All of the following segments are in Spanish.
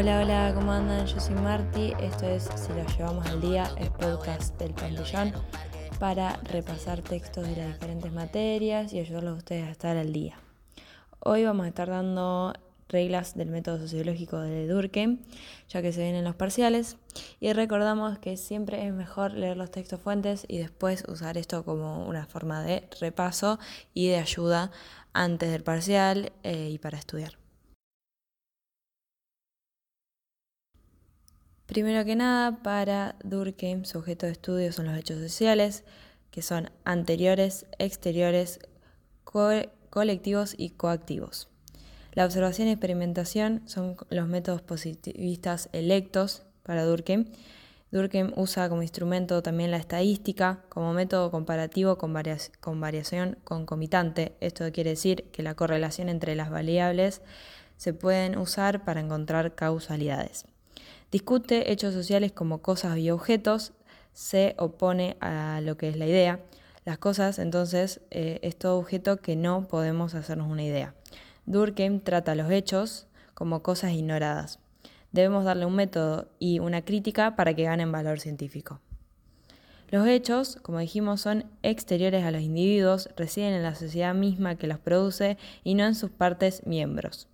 Hola, hola, ¿cómo andan? Yo soy Marti, esto es Si lo llevamos al día, el podcast del pantillón para repasar textos de las diferentes materias y ayudarlos a ustedes a estar al día. Hoy vamos a estar dando reglas del método sociológico de Durkheim, ya que se vienen los parciales, y recordamos que siempre es mejor leer los textos fuentes y después usar esto como una forma de repaso y de ayuda antes del parcial eh, y para estudiar. Primero que nada, para Durkheim su objeto de estudio son los hechos sociales, que son anteriores, exteriores, colectivos y coactivos. La observación y experimentación son los métodos positivistas electos para Durkheim. Durkheim usa como instrumento también la estadística como método comparativo con, con variación concomitante. Esto quiere decir que la correlación entre las variables se pueden usar para encontrar causalidades. Discute hechos sociales como cosas y objetos, se opone a lo que es la idea. Las cosas, entonces, eh, es todo objeto que no podemos hacernos una idea. Durkheim trata los hechos como cosas ignoradas. Debemos darle un método y una crítica para que ganen valor científico. Los hechos, como dijimos, son exteriores a los individuos, residen en la sociedad misma que los produce y no en sus partes miembros.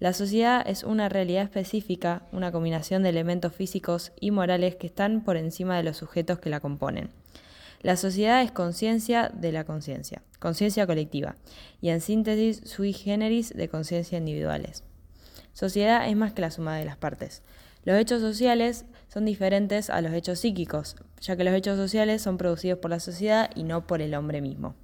La sociedad es una realidad específica, una combinación de elementos físicos y morales que están por encima de los sujetos que la componen. La sociedad es conciencia de la conciencia, conciencia colectiva, y en síntesis sui generis de conciencia individuales. Sociedad es más que la suma de las partes. Los hechos sociales son diferentes a los hechos psíquicos, ya que los hechos sociales son producidos por la sociedad y no por el hombre mismo.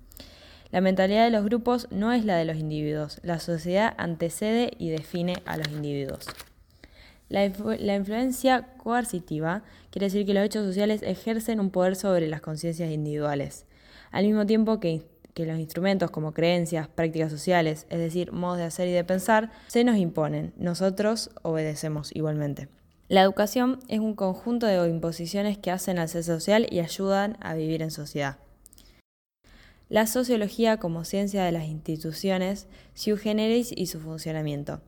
La mentalidad de los grupos no es la de los individuos. La sociedad antecede y define a los individuos. La, influencia coercitiva quiere decir que los hechos sociales ejercen un poder sobre las conciencias individuales, al mismo tiempo que, que los instrumentos como creencias, prácticas sociales, es decir, modos de hacer y de pensar, se nos imponen. Nosotros obedecemos igualmente. La educación es un conjunto de imposiciones que hacen al ser social y ayudan a vivir en sociedad. La sociología como ciencia de las instituciones, su generis y su funcionamiento.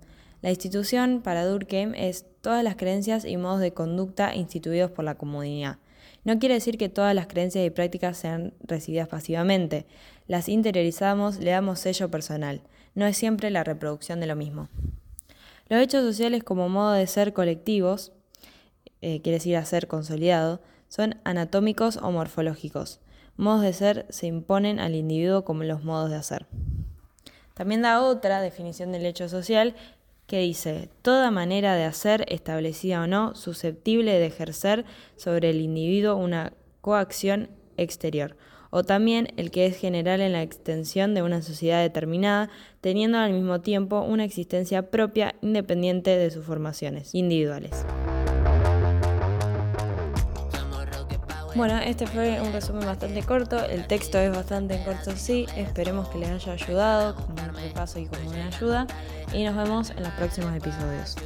La institución para Durkheim es todas las creencias y modos de conducta instituidos por la comunidad. No quiere decir que todas las creencias y prácticas sean recibidas pasivamente. Las interiorizamos, le damos sello personal. No es siempre la reproducción de lo mismo. Los hechos sociales como modo de ser colectivos, eh, quiere decir a ser consolidado, son anatómicos o morfológicos modos de ser se imponen al individuo como los modos de hacer. También da otra definición del hecho social que dice, toda manera de hacer, establecida o no, susceptible de ejercer sobre el individuo una coacción exterior, o también el que es general en la extensión de una sociedad determinada, teniendo al mismo tiempo una existencia propia independiente de sus formaciones individuales. Bueno, este fue un resumen bastante corto, el texto es bastante corto, sí, esperemos que les haya ayudado como un repaso y como una ayuda. Y nos vemos en los próximos episodios.